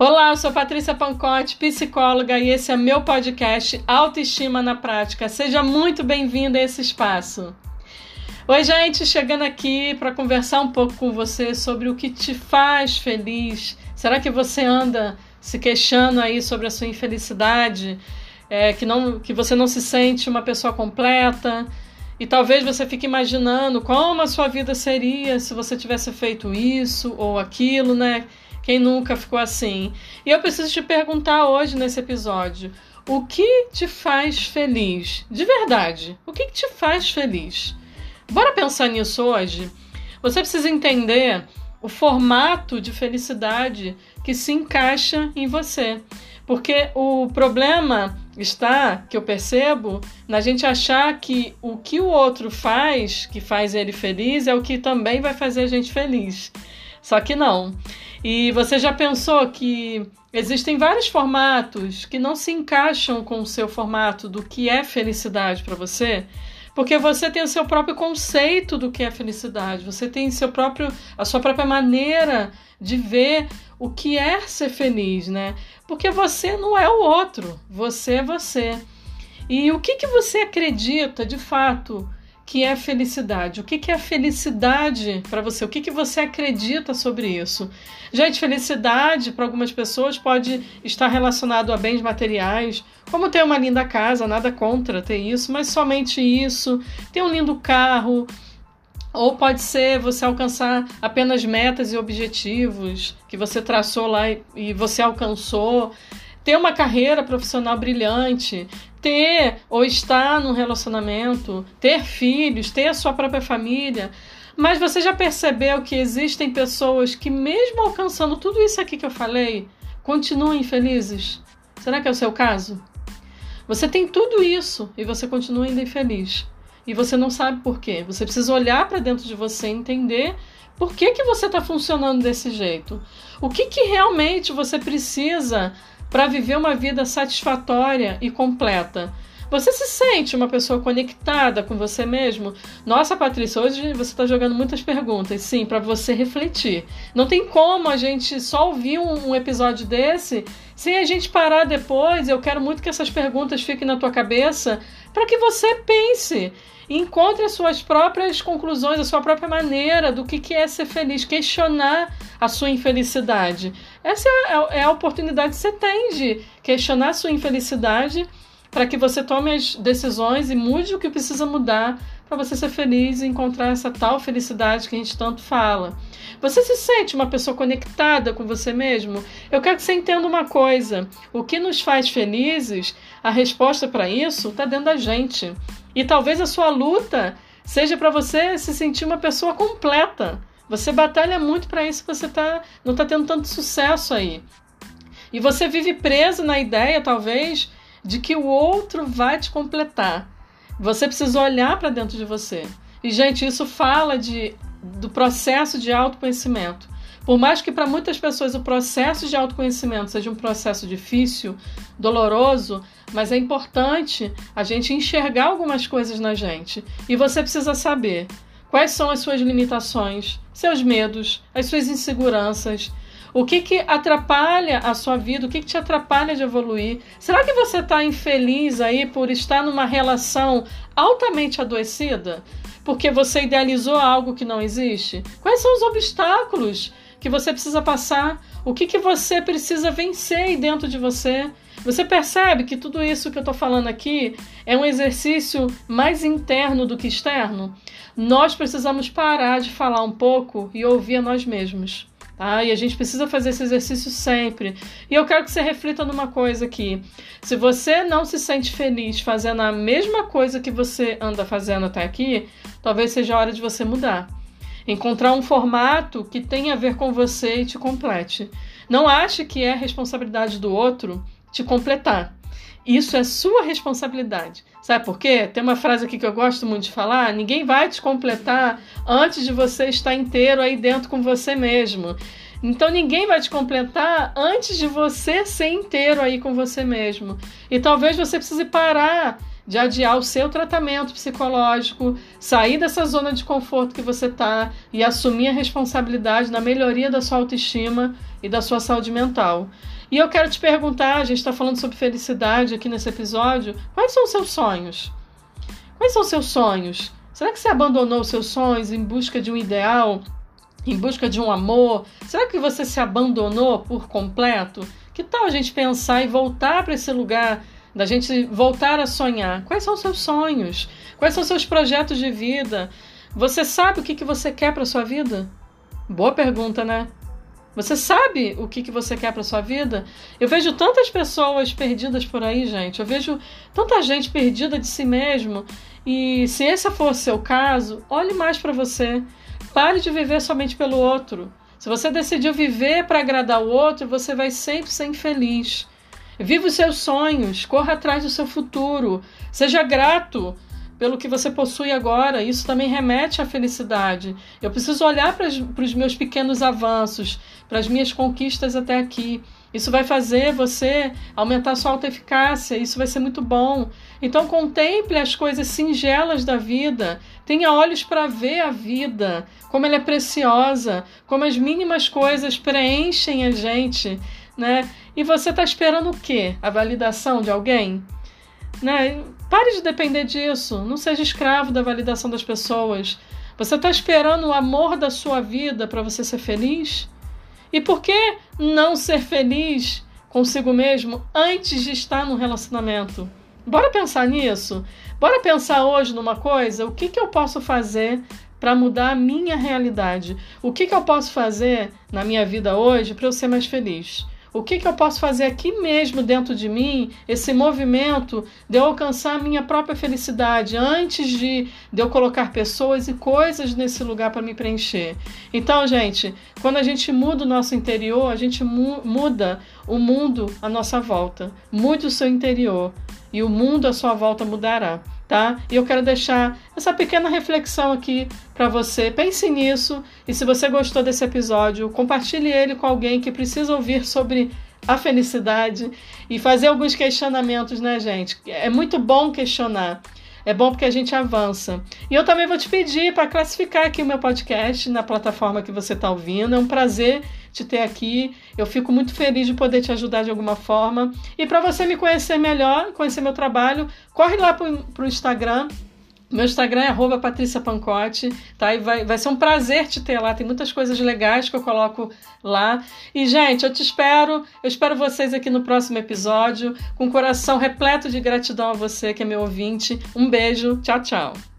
Olá, eu sou Patrícia Pancotti, psicóloga, e esse é meu podcast Autoestima na Prática. Seja muito bem-vindo a esse espaço. Oi, gente, chegando aqui para conversar um pouco com você sobre o que te faz feliz. Será que você anda se queixando aí sobre a sua infelicidade? É, que, não, que você não se sente uma pessoa completa? E talvez você fique imaginando como a sua vida seria se você tivesse feito isso ou aquilo, né? Quem nunca ficou assim? E eu preciso te perguntar hoje nesse episódio: o que te faz feliz? De verdade, o que, te faz feliz? Bora pensar nisso hoje? Você precisa entender o formato de felicidade que se encaixa em você. Porque o problema está, que eu percebo, na gente achar que o que o outro faz, que faz ele feliz, é o que também vai fazer a gente feliz. Só que não. E você já pensou que existem vários formatos que não se encaixam com o seu formato do que é felicidade para você? Porque você tem o seu próprio conceito do que é felicidade, você tem seu próprio, a sua própria maneira de ver o que é ser feliz, né? Porque você não é o outro, você é você. E o que, que você acredita de fato que é felicidade. O que, que é felicidade para você? O que, que você acredita sobre isso? Gente, felicidade para algumas pessoas pode estar relacionado a bens materiais, como ter uma linda casa, nada contra ter isso, mas somente isso, ter um lindo carro. Ou pode ser você alcançar apenas metas e objetivos que você traçou lá e você alcançou ter uma carreira profissional brilhante, ter ou estar num relacionamento, ter filhos, ter a sua própria família. Mas você já percebeu que existem pessoas que, mesmo alcançando tudo isso aqui que eu falei, continuam infelizes? Será que é o seu caso? Você tem tudo isso e você continua ainda infeliz. E você não sabe por quê. Você precisa olhar para dentro de você e entender por que, que você está funcionando desse jeito. O que, que realmente você precisa para viver uma vida satisfatória e completa. Você se sente uma pessoa conectada com você mesmo? Nossa, Patrícia, hoje você está jogando muitas perguntas, sim, para você refletir. Não tem como a gente só ouvir um, episódio desse sem a gente parar depois. Eu quero muito que essas perguntas fiquem na tua cabeça para que você pense encontre as suas próprias conclusões, a sua própria maneira do que, que é ser feliz, questionar a sua infelicidade. Essa é a, é oportunidade que você tem de questionar a sua infelicidade para que você tome as decisões e mude o que precisa mudar para você ser feliz e encontrar essa tal felicidade que a gente tanto fala. Você se sente uma pessoa conectada com você mesmo? Eu quero que você entenda uma coisa: o que nos faz felizes, a resposta para isso está dentro da gente. E talvez a sua luta seja para você se sentir uma pessoa completa. Você batalha muito para isso, você tá, não está tendo tanto sucesso aí. E você vive preso na ideia, talvez, de que o outro vai te completar. Você precisa olhar para dentro de você. E, gente, isso fala de, do processo de autoconhecimento. Por mais que para muitas pessoas o processo de autoconhecimento seja um processo difícil, doloroso, mas é importante a gente enxergar algumas coisas na gente. E você precisa saber quais são as suas limitações, seus medos, as suas inseguranças, o que, que atrapalha a sua vida? O que, que te atrapalha de evoluir? Será que você está infeliz aí por estar numa relação altamente adoecida? Porque você idealizou algo que não existe? Quais são os obstáculos que você precisa passar? O que, que você precisa vencer aí dentro de você? Você percebe que tudo isso que eu estou falando aqui é um exercício mais interno do que externo? Nós precisamos parar de falar um pouco e ouvir a nós mesmos. Tá? E a gente precisa fazer esse exercício sempre. E eu quero que você reflita numa coisa aqui. Se você não se sente feliz fazendo a mesma coisa que você anda fazendo até aqui, talvez seja a hora de você mudar. Encontrar um formato que tenha a ver com você e te complete. Não ache que é responsabilidade do outro te completar. Isso é sua responsabilidade. Sabe por quê? Tem uma frase aqui que eu gosto muito de falar: ninguém vai te completar antes de você estar inteiro aí dentro com você mesmo. Então ninguém vai te completar antes de você ser inteiro aí com você mesmo. E talvez você precise parar de adiar o seu tratamento psicológico, sair dessa zona de conforto que você está e assumir a responsabilidade na melhoria da sua autoestima e da sua saúde mental. E eu quero te perguntar, a gente está falando sobre felicidade aqui nesse episódio, quais são os seus sonhos? Quais são os seus sonhos? Será que você abandonou os seus sonhos em busca de um ideal, em busca de um amor? Será que você se abandonou por completo? Que tal a gente pensar e voltar para esse lugar da gente voltar a sonhar. Quais são os seus sonhos? Quais são os seus projetos de vida? Você sabe o que, que você quer para sua vida? Boa pergunta, né? Você sabe o que, que você quer para sua vida? Eu vejo tantas pessoas perdidas por aí, gente. Eu vejo tanta gente perdida de si mesmo. E se esse for o seu caso, olhe mais para você. Pare de viver somente pelo outro. Se você decidiu viver para agradar o outro, você vai sempre ser infeliz. Viva os seus sonhos, corra atrás do seu futuro, seja grato pelo que você possui agora. Isso também remete à felicidade. Eu preciso olhar para os meus pequenos avanços, para as minhas conquistas até aqui. Isso vai fazer você aumentar sua autoeficácia, isso vai ser muito bom. Então contemple as coisas singelas da vida, tenha olhos para ver a vida, como ela é preciosa, como as mínimas coisas preenchem a gente né? E você está esperando o quê? A validação de alguém? Né? Pare de depender disso. Não seja escravo da validação das pessoas. Você está esperando o amor da sua vida para você ser feliz? E por que não ser feliz consigo mesmo antes de estar no relacionamento? Bora pensar nisso? Bora pensar hoje numa coisa? O que, que eu posso fazer para mudar a minha realidade? O que, que eu posso fazer na minha vida hoje para eu ser mais feliz? O que, que eu posso fazer aqui mesmo dentro de mim, esse movimento de eu alcançar a minha própria felicidade antes de, de eu colocar pessoas e coisas nesse lugar para me preencher? Então, gente, quando a gente muda o nosso interior, a gente mu muda o mundo à nossa volta. Mude o seu interior e o mundo à sua volta mudará tá? E eu quero deixar essa pequena reflexão aqui para você. Pense nisso e se você gostou desse episódio, compartilhe ele com alguém que precisa ouvir sobre a felicidade e fazer alguns questionamentos, né, gente? É muito bom questionar. É bom porque a gente avança. E eu também vou te pedir para classificar aqui o meu podcast na plataforma que você está ouvindo. É um prazer te ter aqui. Eu fico muito feliz de poder te ajudar de alguma forma. E para você me conhecer melhor, conhecer meu trabalho, corre lá para o Instagram, meu Instagram é arroba Patrícia Pancotti, tá? E vai, vai ser um prazer te ter lá. Tem muitas coisas legais que eu coloco lá. E, gente, eu te espero. Eu espero vocês aqui no próximo episódio, com o coração repleto de gratidão a você, que é meu ouvinte. Um beijo. Tchau, tchau.